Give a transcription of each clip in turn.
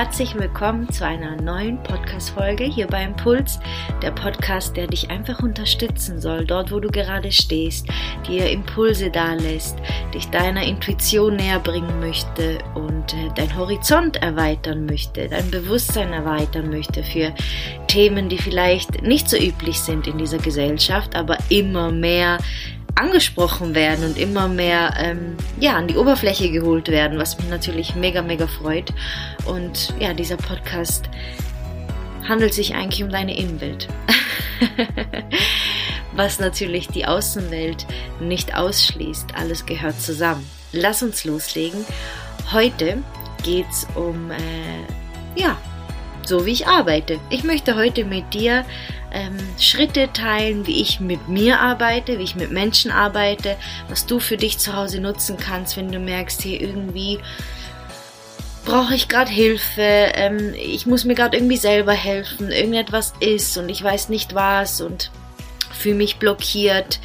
herzlich willkommen zu einer neuen Podcast-Folge hier bei Impuls, der Podcast, der dich einfach unterstützen soll, dort wo du gerade stehst, dir Impulse dalässt, dich deiner Intuition näher bringen möchte und äh, dein Horizont erweitern möchte, dein Bewusstsein erweitern möchte für Themen, die vielleicht nicht so üblich sind in dieser Gesellschaft, aber immer mehr angesprochen werden und immer mehr ähm, ja, an die Oberfläche geholt werden, was mich natürlich mega, mega freut. Und ja, dieser Podcast handelt sich eigentlich um deine Innenwelt. was natürlich die Außenwelt nicht ausschließt. Alles gehört zusammen. Lass uns loslegen. Heute geht es um, äh, ja, so wie ich arbeite. Ich möchte heute mit dir ähm, Schritte teilen, wie ich mit mir arbeite, wie ich mit Menschen arbeite, was du für dich zu Hause nutzen kannst, wenn du merkst, hier irgendwie brauche ich gerade Hilfe, ähm, ich muss mir gerade irgendwie selber helfen, irgendetwas ist und ich weiß nicht was und fühle mich blockiert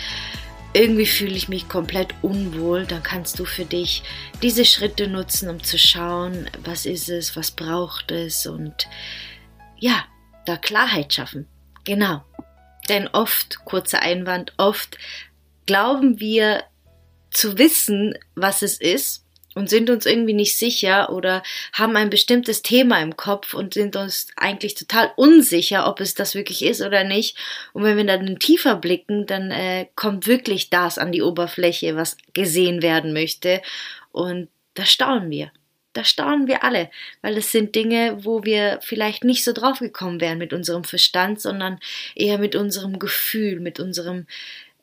irgendwie fühle ich mich komplett unwohl, dann kannst du für dich diese Schritte nutzen, um zu schauen, was ist es, was braucht es und ja, da Klarheit schaffen. Genau. Denn oft, kurzer Einwand, oft glauben wir zu wissen, was es ist und sind uns irgendwie nicht sicher oder haben ein bestimmtes Thema im Kopf und sind uns eigentlich total unsicher, ob es das wirklich ist oder nicht. Und wenn wir dann tiefer blicken, dann äh, kommt wirklich das an die Oberfläche, was gesehen werden möchte. Und da staunen wir. Da staunen wir alle, weil es sind Dinge, wo wir vielleicht nicht so drauf gekommen wären mit unserem Verstand, sondern eher mit unserem Gefühl, mit unserem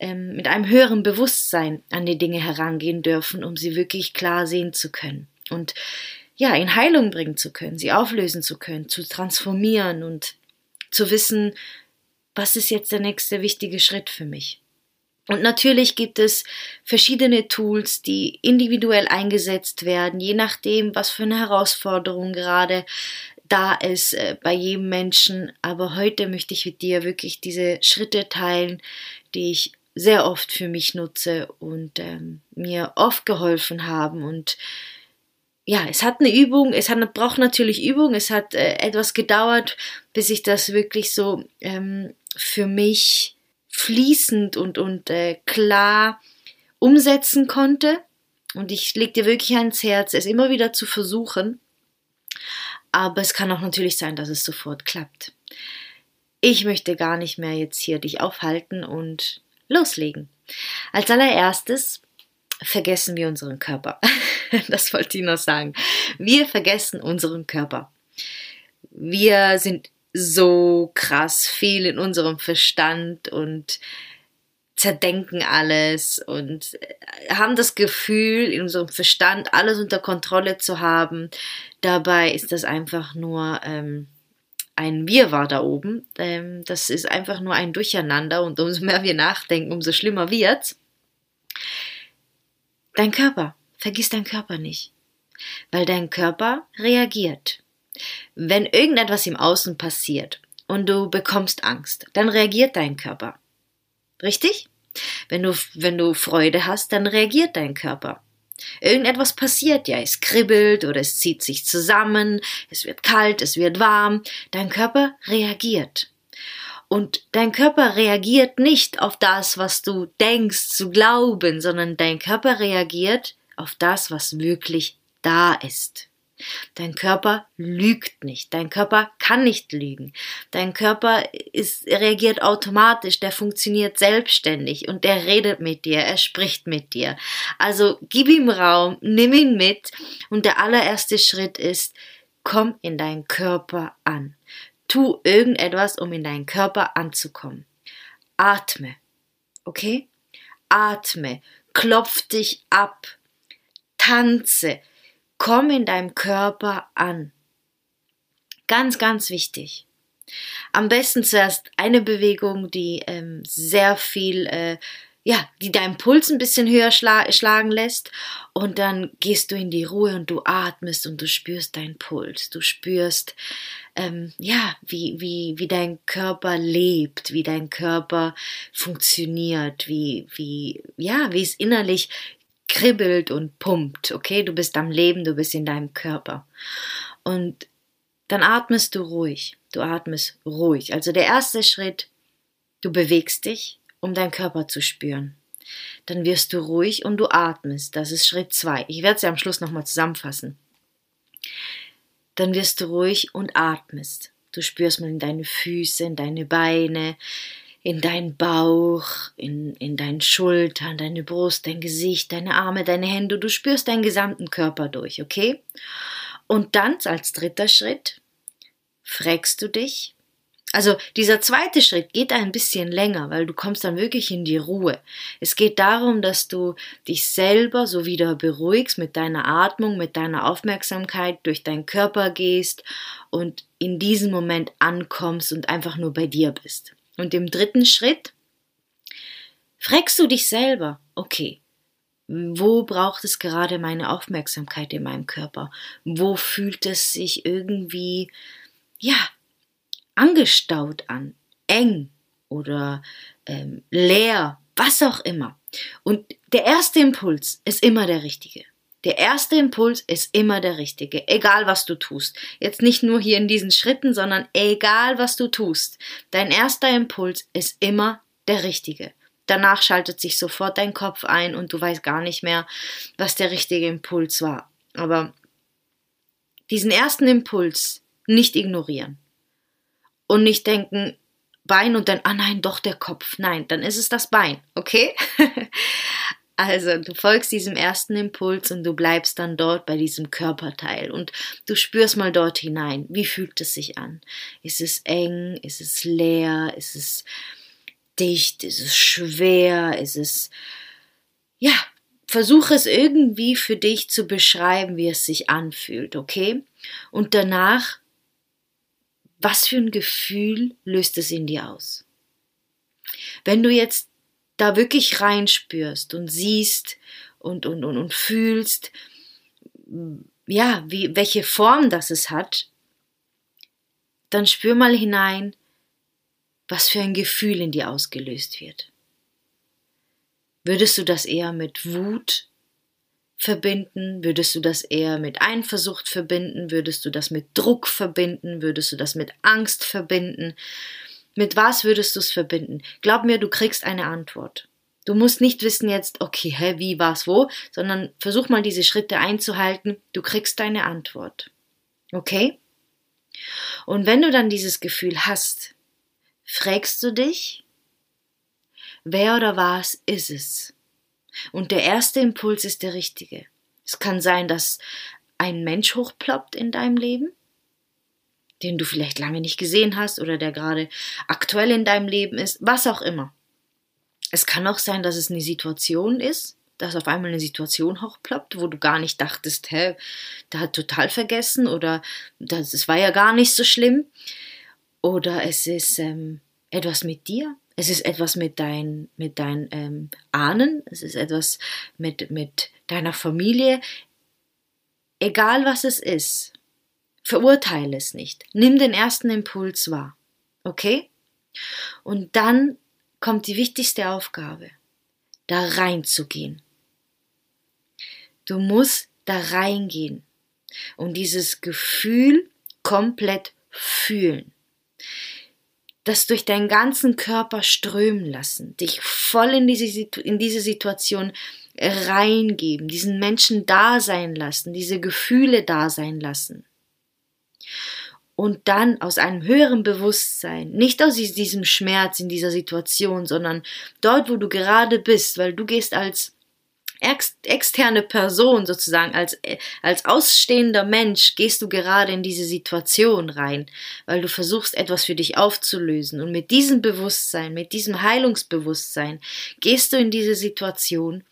ähm, mit einem höheren Bewusstsein an die Dinge herangehen dürfen, um sie wirklich klar sehen zu können und ja, in Heilung bringen zu können, sie auflösen zu können, zu transformieren und zu wissen, was ist jetzt der nächste wichtige Schritt für mich. Und natürlich gibt es verschiedene Tools, die individuell eingesetzt werden, je nachdem, was für eine Herausforderung gerade da ist äh, bei jedem Menschen. Aber heute möchte ich mit dir wirklich diese Schritte teilen, die ich sehr oft für mich nutze und ähm, mir oft geholfen haben und ja, es hat eine Übung, es hat, braucht natürlich Übung, es hat äh, etwas gedauert, bis ich das wirklich so ähm, für mich fließend und, und äh, klar umsetzen konnte. Und ich leg dir wirklich ans Herz, es immer wieder zu versuchen. Aber es kann auch natürlich sein, dass es sofort klappt. Ich möchte gar nicht mehr jetzt hier dich aufhalten und loslegen. Als allererstes vergessen wir unseren Körper. das wollte ich noch sagen. Wir vergessen unseren Körper. Wir sind so krass viel in unserem Verstand und zerdenken alles und haben das Gefühl, in unserem Verstand alles unter Kontrolle zu haben. Dabei ist das einfach nur ähm, ein Wirrwarr da oben. Ähm, das ist einfach nur ein Durcheinander und umso mehr wir nachdenken, umso schlimmer wird's. Dein Körper, vergiss deinen Körper nicht, weil dein Körper reagiert. Wenn irgendetwas im Außen passiert und du bekommst Angst, dann reagiert dein Körper. Richtig? Wenn du, wenn du Freude hast, dann reagiert dein Körper. Irgendetwas passiert ja, es kribbelt oder es zieht sich zusammen, es wird kalt, es wird warm, dein Körper reagiert. Und dein Körper reagiert nicht auf das, was du denkst zu glauben, sondern dein Körper reagiert auf das, was wirklich da ist. Dein Körper lügt nicht. Dein Körper kann nicht lügen. Dein Körper ist, reagiert automatisch. Der funktioniert selbstständig und der redet mit dir. Er spricht mit dir. Also gib ihm Raum, nimm ihn mit. Und der allererste Schritt ist, komm in deinen Körper an. Tu irgendetwas, um in deinen Körper anzukommen. Atme. Okay? Atme. Klopf dich ab. Tanze Komm in deinem Körper an. Ganz, ganz wichtig. Am besten zuerst eine Bewegung, die ähm, sehr viel, äh, ja, die deinen Puls ein bisschen höher schla schlagen lässt. Und dann gehst du in die Ruhe und du atmest und du spürst deinen Puls. Du spürst, ähm, ja, wie, wie, wie dein Körper lebt, wie dein Körper funktioniert, wie, wie, ja, wie es innerlich kribbelt und pumpt, okay? Du bist am Leben, du bist in deinem Körper. Und dann atmest du ruhig. Du atmest ruhig. Also der erste Schritt, du bewegst dich, um deinen Körper zu spüren. Dann wirst du ruhig und du atmest. Das ist Schritt zwei. Ich werde es ja am Schluss nochmal zusammenfassen. Dann wirst du ruhig und atmest. Du spürst mal in deine Füße, in deine Beine, in deinen Bauch, in, in deinen Schultern, deine Brust, dein Gesicht, deine Arme, deine Hände. Du spürst deinen gesamten Körper durch, okay? Und dann als dritter Schritt fragst du dich, also dieser zweite Schritt geht ein bisschen länger, weil du kommst dann wirklich in die Ruhe. Es geht darum, dass du dich selber so wieder beruhigst mit deiner Atmung, mit deiner Aufmerksamkeit durch deinen Körper gehst und in diesem Moment ankommst und einfach nur bei dir bist. Und im dritten Schritt fragst du dich selber, okay, wo braucht es gerade meine Aufmerksamkeit in meinem Körper? Wo fühlt es sich irgendwie, ja, angestaut an, eng oder ähm, leer, was auch immer. Und der erste Impuls ist immer der richtige. Der erste Impuls ist immer der richtige, egal was du tust. Jetzt nicht nur hier in diesen Schritten, sondern egal was du tust. Dein erster Impuls ist immer der richtige. Danach schaltet sich sofort dein Kopf ein und du weißt gar nicht mehr, was der richtige Impuls war. Aber diesen ersten Impuls nicht ignorieren und nicht denken, Bein und dann, ah nein, doch der Kopf. Nein, dann ist es das Bein, okay? also du folgst diesem ersten Impuls und du bleibst dann dort bei diesem Körperteil und du spürst mal dort hinein. Wie fühlt es sich an? Ist es eng? Ist es leer? Ist es dicht? Ist es schwer? Ist es, ja, versuche es irgendwie für dich zu beschreiben, wie es sich anfühlt, okay? Und danach was für ein Gefühl löst es in dir aus? Wenn du jetzt da wirklich reinspürst und siehst und, und, und, und fühlst, ja, wie, welche Form das es hat, dann spür mal hinein, was für ein Gefühl in dir ausgelöst wird. Würdest du das eher mit Wut verbinden? Würdest du das eher mit Eifersucht verbinden? Würdest du das mit Druck verbinden? Würdest du das mit Angst verbinden? Mit was würdest du es verbinden? Glaub mir, du kriegst eine Antwort. Du musst nicht wissen jetzt, okay, hä, wie, was, wo, sondern versuch mal diese Schritte einzuhalten. Du kriegst deine Antwort. Okay? Und wenn du dann dieses Gefühl hast, fragst du dich, wer oder was ist es? Und der erste Impuls ist der richtige. Es kann sein, dass ein Mensch hochploppt in deinem Leben, den du vielleicht lange nicht gesehen hast oder der gerade aktuell in deinem Leben ist, was auch immer. Es kann auch sein, dass es eine Situation ist, dass auf einmal eine Situation hochploppt, wo du gar nicht dachtest, hä, da hat total vergessen oder das, das war ja gar nicht so schlimm. Oder es ist ähm, etwas mit dir, es ist etwas mit, dein, mit deinen ähm, Ahnen, es ist etwas mit, mit deiner Familie. Egal was es ist, verurteile es nicht. Nimm den ersten Impuls wahr. Okay? Und dann kommt die wichtigste Aufgabe, da reinzugehen. Du musst da reingehen und dieses Gefühl komplett fühlen das durch deinen ganzen Körper strömen lassen, dich voll in diese, in diese Situation reingeben, diesen Menschen da sein lassen, diese Gefühle da sein lassen. Und dann aus einem höheren Bewusstsein, nicht aus diesem Schmerz in dieser Situation, sondern dort, wo du gerade bist, weil du gehst als ex externe Person sozusagen, als, als ausstehender Mensch gehst du gerade in diese Situation rein, weil du versuchst etwas für dich aufzulösen. Und mit diesem Bewusstsein, mit diesem Heilungsbewusstsein gehst du in diese Situation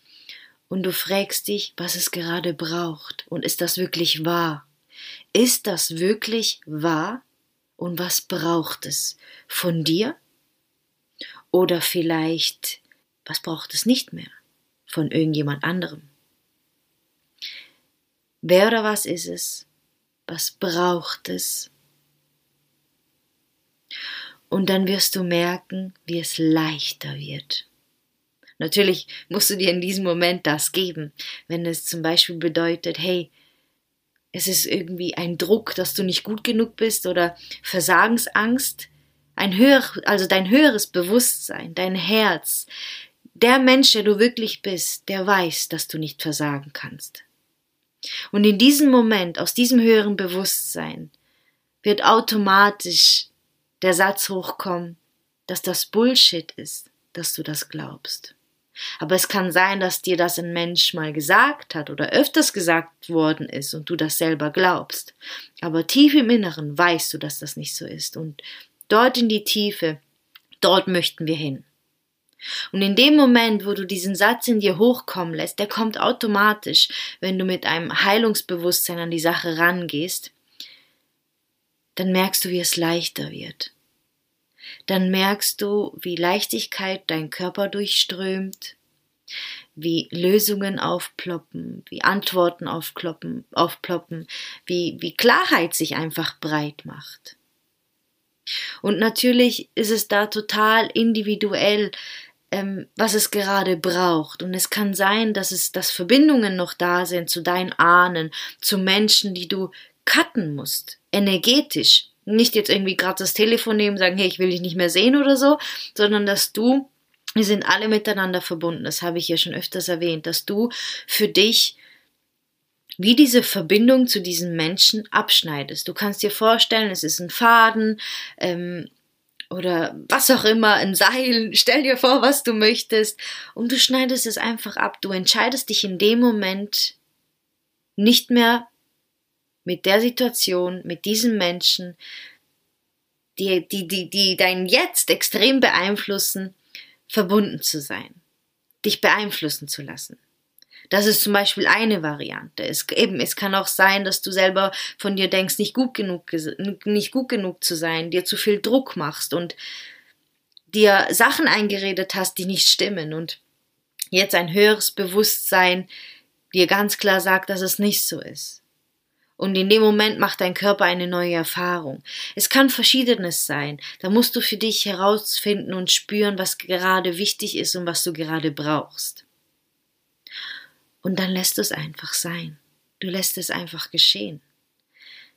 und du fragst dich, was es gerade braucht. Und ist das wirklich wahr? Ist das wirklich wahr? Und was braucht es? Von dir? Oder vielleicht, was braucht es nicht mehr? von irgendjemand anderem. Wer oder was ist es? Was braucht es? Und dann wirst du merken, wie es leichter wird. Natürlich musst du dir in diesem Moment das geben, wenn es zum Beispiel bedeutet, hey, es ist irgendwie ein Druck, dass du nicht gut genug bist oder Versagensangst. Ein höher, also dein höheres Bewusstsein, dein Herz, der Mensch, der du wirklich bist, der weiß, dass du nicht versagen kannst. Und in diesem Moment, aus diesem höheren Bewusstsein, wird automatisch der Satz hochkommen, dass das Bullshit ist, dass du das glaubst. Aber es kann sein, dass dir das ein Mensch mal gesagt hat oder öfters gesagt worden ist und du das selber glaubst. Aber tief im Inneren weißt du, dass das nicht so ist. Und dort in die Tiefe, dort möchten wir hin. Und in dem Moment, wo du diesen Satz in dir hochkommen lässt, der kommt automatisch, wenn du mit einem Heilungsbewusstsein an die Sache rangehst, dann merkst du, wie es leichter wird dann merkst du, wie Leichtigkeit dein Körper durchströmt, wie Lösungen aufploppen, wie Antworten aufploppen, aufploppen wie, wie Klarheit sich einfach breit macht. Und natürlich ist es da total individuell, ähm, was es gerade braucht. Und es kann sein, dass es, dass Verbindungen noch da sind zu deinen Ahnen, zu Menschen, die du cutten musst, energetisch, nicht jetzt irgendwie gerade das Telefon nehmen sagen, hey, ich will dich nicht mehr sehen oder so, sondern dass du, wir sind alle miteinander verbunden, das habe ich ja schon öfters erwähnt, dass du für dich wie diese Verbindung zu diesen Menschen abschneidest. Du kannst dir vorstellen, es ist ein Faden ähm, oder was auch immer, ein Seil. Stell dir vor, was du möchtest und du schneidest es einfach ab. Du entscheidest dich in dem Moment nicht mehr mit der Situation, mit diesem Menschen, die, die, die, die dein Jetzt extrem beeinflussen, verbunden zu sein, dich beeinflussen zu lassen. Das ist zum Beispiel eine Variante. Es, eben, es kann auch sein, dass du selber von dir denkst, nicht gut genug, nicht gut genug zu sein, dir zu viel Druck machst und dir Sachen eingeredet hast, die nicht stimmen und jetzt ein höheres Bewusstsein dir ganz klar sagt, dass es nicht so ist. Und in dem Moment macht dein Körper eine neue Erfahrung. Es kann verschiedenes sein. Da musst du für dich herausfinden und spüren, was gerade wichtig ist und was du gerade brauchst. Und dann lässt du es einfach sein. Du lässt es einfach geschehen.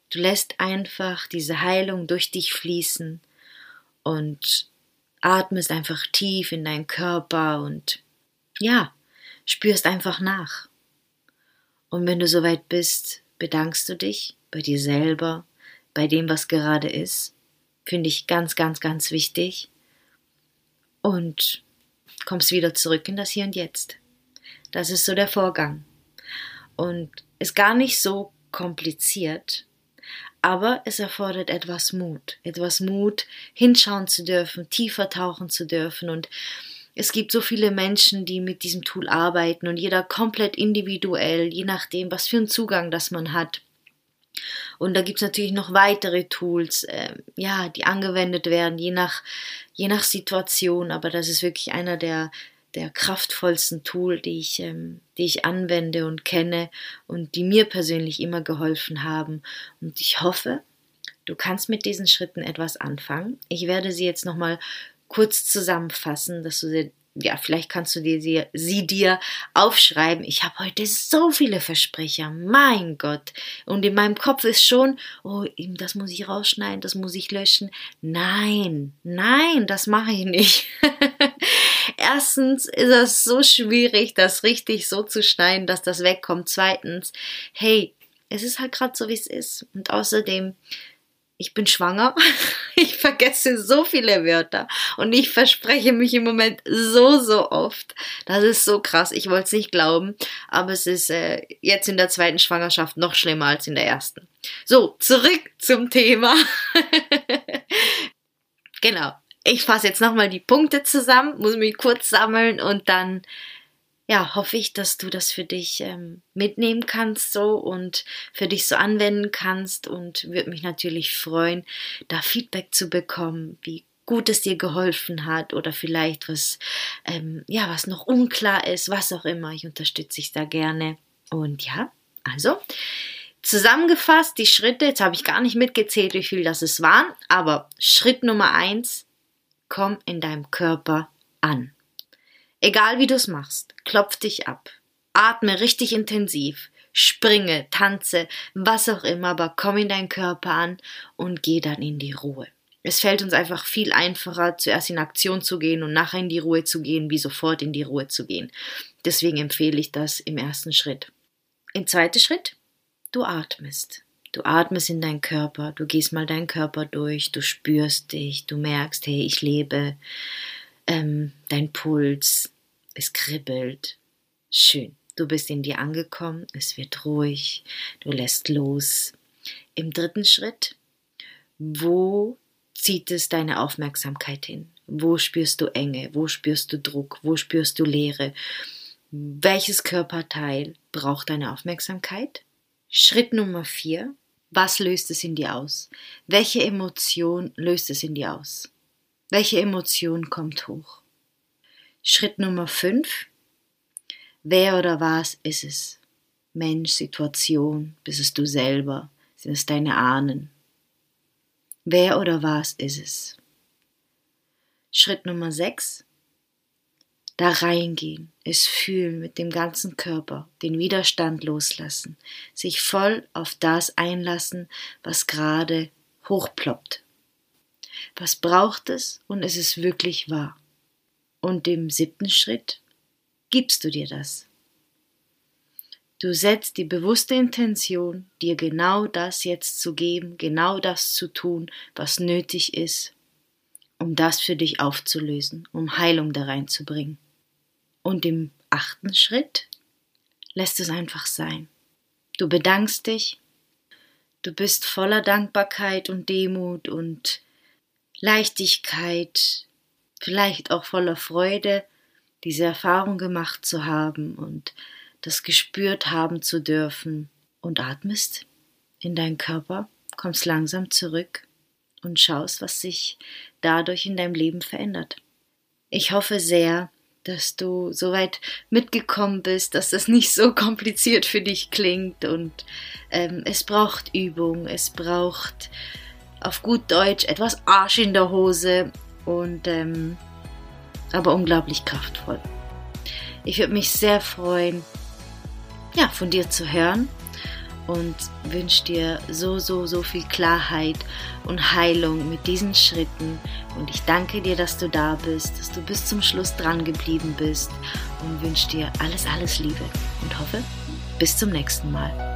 Du lässt einfach diese Heilung durch dich fließen und atmest einfach tief in deinen Körper und ja, spürst einfach nach. Und wenn du soweit bist, bedankst du dich bei dir selber, bei dem, was gerade ist. Finde ich ganz, ganz, ganz wichtig. Und kommst wieder zurück in das Hier und Jetzt. Das ist so der Vorgang. Und ist gar nicht so kompliziert, aber es erfordert etwas Mut. Etwas Mut, hinschauen zu dürfen, tiefer tauchen zu dürfen und es gibt so viele Menschen, die mit diesem Tool arbeiten und jeder komplett individuell, je nachdem, was für einen Zugang das man hat. Und da gibt es natürlich noch weitere Tools, äh, ja, die angewendet werden, je nach, je nach Situation. Aber das ist wirklich einer der, der kraftvollsten Tool, die ich, ähm, die ich anwende und kenne und die mir persönlich immer geholfen haben. Und ich hoffe, du kannst mit diesen Schritten etwas anfangen. Ich werde sie jetzt nochmal kurz zusammenfassen, dass du sie, ja, vielleicht kannst du dir sie, sie dir aufschreiben. Ich habe heute so viele Versprecher, mein Gott. Und in meinem Kopf ist schon, oh, das muss ich rausschneiden, das muss ich löschen. Nein, nein, das mache ich nicht. Erstens ist es so schwierig, das richtig so zu schneiden, dass das wegkommt. Zweitens, hey, es ist halt gerade so, wie es ist. Und außerdem ich bin schwanger, ich vergesse so viele Wörter und ich verspreche mich im Moment so, so oft. Das ist so krass, ich wollte es nicht glauben, aber es ist äh, jetzt in der zweiten Schwangerschaft noch schlimmer als in der ersten. So, zurück zum Thema. genau, ich fasse jetzt nochmal die Punkte zusammen, muss mich kurz sammeln und dann ja, hoffe ich, dass du das für dich ähm, mitnehmen kannst so und für dich so anwenden kannst und würde mich natürlich freuen, da Feedback zu bekommen, wie gut es dir geholfen hat oder vielleicht was, ähm, ja, was noch unklar ist, was auch immer. Ich unterstütze dich da gerne. Und ja, also zusammengefasst die Schritte, jetzt habe ich gar nicht mitgezählt, wie viel das es waren, aber Schritt Nummer eins, komm in deinem Körper an. Egal wie du es machst, klopf dich ab. Atme richtig intensiv. springe, tanze, was auch immer, aber komm in deinen Körper an und geh dann in die Ruhe. Es fällt uns einfach viel einfacher, zuerst in Aktion zu gehen und nachher in die Ruhe zu gehen, wie sofort in die Ruhe zu gehen. Deswegen empfehle ich das im ersten Schritt. Im zweiten Schritt, du atmest. Du atmest in deinen Körper, du gehst mal deinen Körper durch, du spürst dich, du merkst, hey, ich lebe, ähm, dein Puls, es kribbelt. Schön. Du bist in dir angekommen, es wird ruhig, du lässt los. Im dritten Schritt, wo zieht es deine Aufmerksamkeit hin? Wo spürst du Enge? Wo spürst du Druck? Wo spürst du Leere? Welches Körperteil braucht deine Aufmerksamkeit? Schritt Nummer vier. Was löst es in dir aus? Welche Emotion löst es in dir aus? Welche Emotion kommt hoch? Schritt Nummer fünf. Wer oder was ist es? Mensch, Situation, bist es du selber? Sind es deine Ahnen? Wer oder was ist es? Schritt Nummer 6. Da reingehen, es fühlen mit dem ganzen Körper, den Widerstand loslassen, sich voll auf das einlassen, was gerade hochploppt. Was braucht es und es ist wirklich wahr? Und im siebten Schritt gibst du dir das. Du setzt die bewusste Intention, dir genau das jetzt zu geben, genau das zu tun, was nötig ist, um das für dich aufzulösen, um Heilung da reinzubringen. Und im achten Schritt lässt es einfach sein. Du bedankst dich, du bist voller Dankbarkeit und Demut und Leichtigkeit, vielleicht auch voller Freude, diese Erfahrung gemacht zu haben und das gespürt haben zu dürfen und atmest in deinen Körper, kommst langsam zurück und schaust, was sich dadurch in deinem Leben verändert. Ich hoffe sehr, dass du soweit mitgekommen bist, dass das nicht so kompliziert für dich klingt und ähm, es braucht Übung, es braucht auf gut Deutsch etwas Arsch in der Hose und ähm, aber unglaublich kraftvoll. Ich würde mich sehr freuen, ja, von dir zu hören und wünsche dir so, so, so viel Klarheit und Heilung mit diesen Schritten. Und ich danke dir, dass du da bist, dass du bis zum Schluss dran geblieben bist und wünsche dir alles, alles Liebe und hoffe, bis zum nächsten Mal.